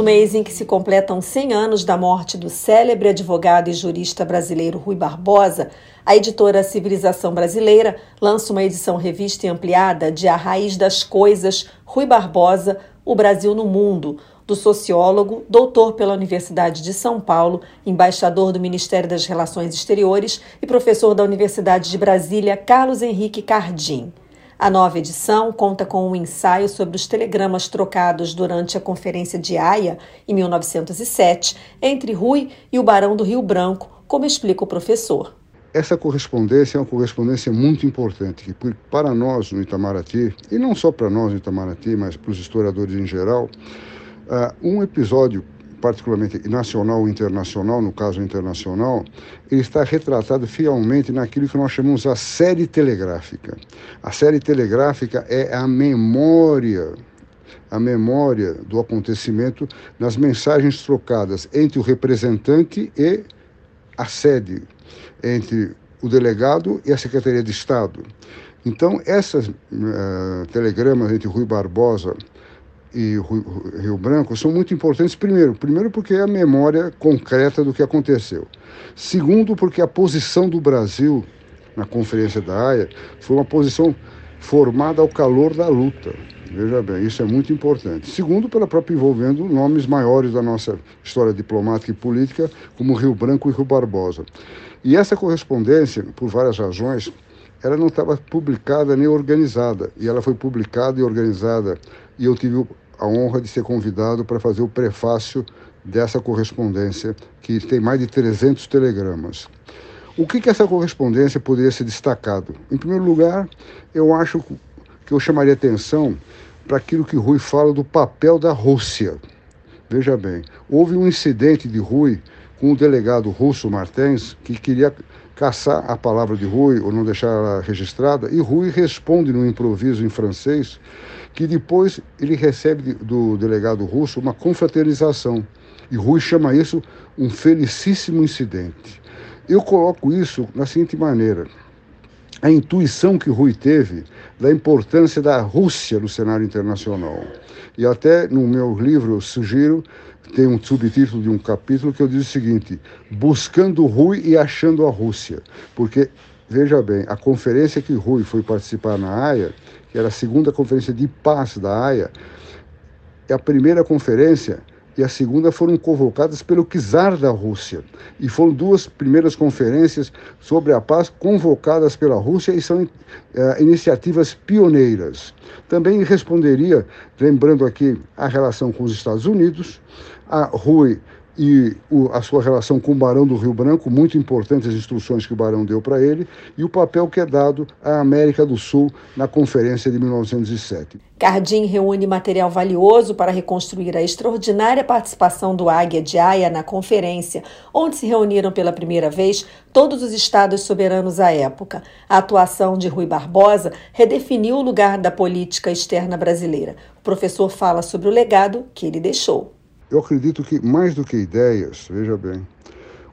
No mês em que se completam 100 anos da morte do célebre advogado e jurista brasileiro Rui Barbosa, a editora Civilização Brasileira lança uma edição revista e ampliada de A Raiz das Coisas, Rui Barbosa, O Brasil no Mundo, do sociólogo, doutor pela Universidade de São Paulo, embaixador do Ministério das Relações Exteriores e professor da Universidade de Brasília, Carlos Henrique Cardim. A nova edição conta com um ensaio sobre os telegramas trocados durante a Conferência de Haia, em 1907, entre Rui e o Barão do Rio Branco, como explica o professor. Essa correspondência é uma correspondência muito importante, que para nós no Itamaraty, e não só para nós no Itamaraty, mas para os historiadores em geral, uh, um episódio particularmente nacional ou internacional, no caso internacional, ele está retratado fielmente naquilo que nós chamamos a série telegráfica. A série telegráfica é a memória a memória do acontecimento nas mensagens trocadas entre o representante e a sede, entre o delegado e a Secretaria de Estado. Então, esses uh, telegramas entre Rui Barbosa e Rio Branco são muito importantes, primeiro, primeiro porque é a memória concreta do que aconteceu. Segundo, porque a posição do Brasil na Conferência da Haia foi uma posição formada ao calor da luta. Veja bem, isso é muito importante. Segundo, pela própria envolvendo nomes maiores da nossa história diplomática e política, como Rio Branco e Rio Barbosa. E essa correspondência, por várias razões, ela não estava publicada nem organizada. E ela foi publicada e organizada. E eu tive a honra de ser convidado para fazer o prefácio dessa correspondência, que tem mais de 300 telegramas. O que, que essa correspondência poderia ser destacado? Em primeiro lugar, eu acho que eu chamaria atenção para aquilo que Rui fala do papel da Rússia. Veja bem, houve um incidente de Rui com o delegado russo Martens, que queria caçar a palavra de Rui ou não deixar ela registrada, e Rui responde no improviso em francês que depois ele recebe do delegado russo uma confraternização. E Rui chama isso um felicíssimo incidente. Eu coloco isso na seguinte maneira: a intuição que Rui teve da importância da Rússia no cenário internacional. E até no meu livro eu sugiro, tem um subtítulo de um capítulo que eu diz o seguinte: Buscando Rui e achando a Rússia. Porque, veja bem, a conferência que Rui foi participar na Haia que era a segunda conferência de paz da Haia, a primeira conferência e a segunda foram convocadas pelo czar da Rússia. E foram duas primeiras conferências sobre a paz convocadas pela Rússia e são é, iniciativas pioneiras. Também responderia, lembrando aqui a relação com os Estados Unidos, a Rui e o, a sua relação com o Barão do Rio Branco, muito importante as instruções que o Barão deu para ele, e o papel que é dado à América do Sul na Conferência de 1907. Cardim reúne material valioso para reconstruir a extraordinária participação do Águia de Aia na conferência, onde se reuniram pela primeira vez todos os estados soberanos à época. A atuação de Rui Barbosa redefiniu o lugar da política externa brasileira. O professor fala sobre o legado que ele deixou. Eu acredito que, mais do que ideias, veja bem,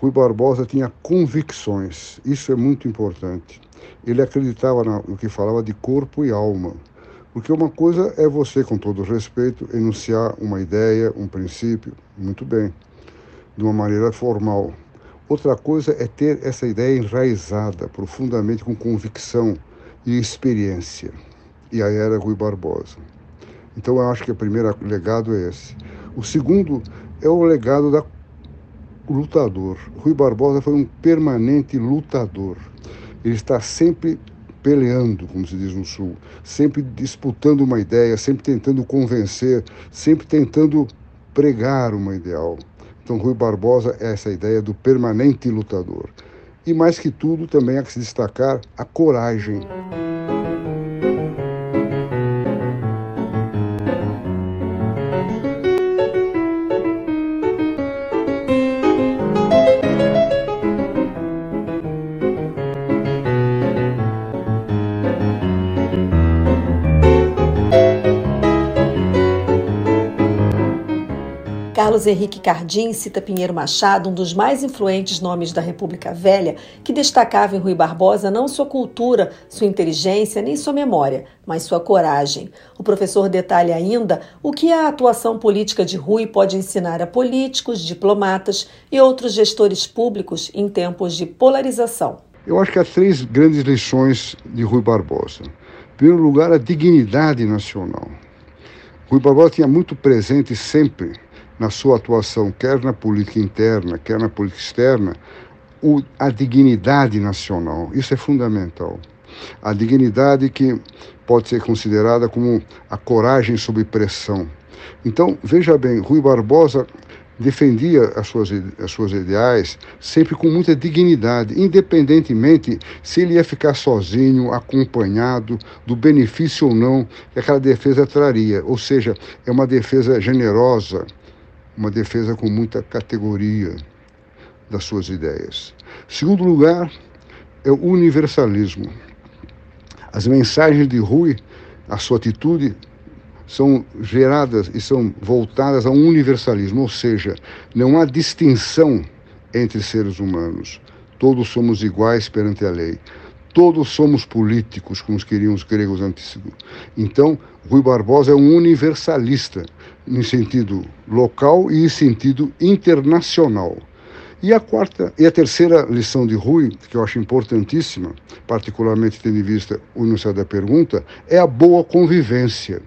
Rui Barbosa tinha convicções, isso é muito importante. Ele acreditava no que falava de corpo e alma. Porque uma coisa é você, com todo respeito, enunciar uma ideia, um princípio, muito bem, de uma maneira formal. Outra coisa é ter essa ideia enraizada profundamente com convicção e experiência. E aí era Rui Barbosa. Então eu acho que o primeiro legado é esse. O segundo é o legado da lutador. Rui Barbosa foi um permanente lutador. Ele está sempre peleando, como se diz no Sul, sempre disputando uma ideia, sempre tentando convencer, sempre tentando pregar uma ideal. Então, Rui Barbosa é essa ideia do permanente lutador. E mais que tudo, também há que se destacar a coragem. Carlos Henrique Cardim cita Pinheiro Machado, um dos mais influentes nomes da República Velha, que destacava em Rui Barbosa não sua cultura, sua inteligência, nem sua memória, mas sua coragem. O professor detalha ainda o que a atuação política de Rui pode ensinar a políticos, diplomatas e outros gestores públicos em tempos de polarização. Eu acho que há três grandes lições de Rui Barbosa. Em primeiro lugar, a dignidade nacional. Rui Barbosa tinha muito presente sempre na sua atuação, quer na política interna, quer na política externa, o, a dignidade nacional. Isso é fundamental. A dignidade que pode ser considerada como a coragem sob pressão. Então, veja bem, Rui Barbosa defendia as suas, as suas ideais sempre com muita dignidade, independentemente se ele ia ficar sozinho, acompanhado, do benefício ou não que aquela defesa traria. Ou seja, é uma defesa generosa, uma defesa com muita categoria das suas ideias. Segundo lugar, é o universalismo. As mensagens de Rui, a sua atitude, são geradas e são voltadas a um universalismo, ou seja, não há distinção entre seres humanos. Todos somos iguais perante a lei. Todos somos políticos, como queriam os gregos antigos. Então, Rui Barbosa é um universalista, em sentido local e em sentido internacional. E a quarta e a terceira lição de Rui, que eu acho importantíssima, particularmente tendo em vista o enunciado da pergunta, é a boa convivência.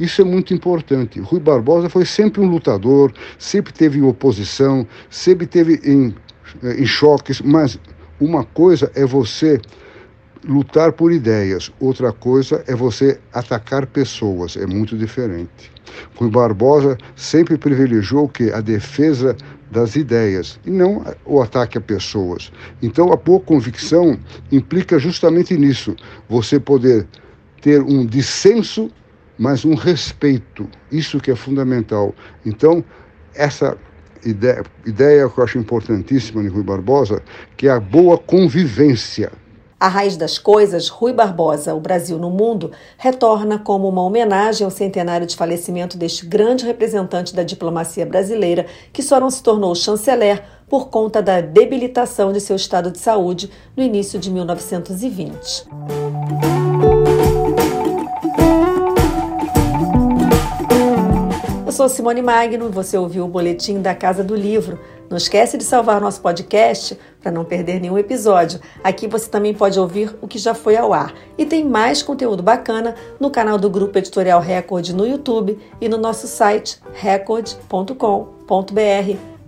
Isso é muito importante. Rui Barbosa foi sempre um lutador, sempre teve oposição, sempre teve em, eh, em choques, mas uma coisa é você lutar por ideias, outra coisa é você atacar pessoas, é muito diferente. Rui Barbosa sempre privilegiou que? A defesa das ideias e não o ataque a pessoas. Então, a boa convicção implica justamente nisso, você poder ter um dissenso, mas um respeito. Isso que é fundamental. Então, essa ideia, ideia que eu acho importantíssima de Rui Barbosa, que é a boa convivência. A Raiz das Coisas, Rui Barbosa, O Brasil no Mundo, retorna como uma homenagem ao centenário de falecimento deste grande representante da diplomacia brasileira, que só não se tornou chanceler por conta da debilitação de seu estado de saúde no início de 1920. Eu sou Simone Magno e você ouviu o boletim da Casa do Livro. Não esquece de salvar nosso podcast para não perder nenhum episódio. Aqui você também pode ouvir o que já foi ao ar. E tem mais conteúdo bacana no canal do Grupo Editorial Record no YouTube e no nosso site record.com.br.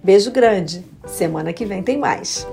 Beijo grande. Semana que vem tem mais.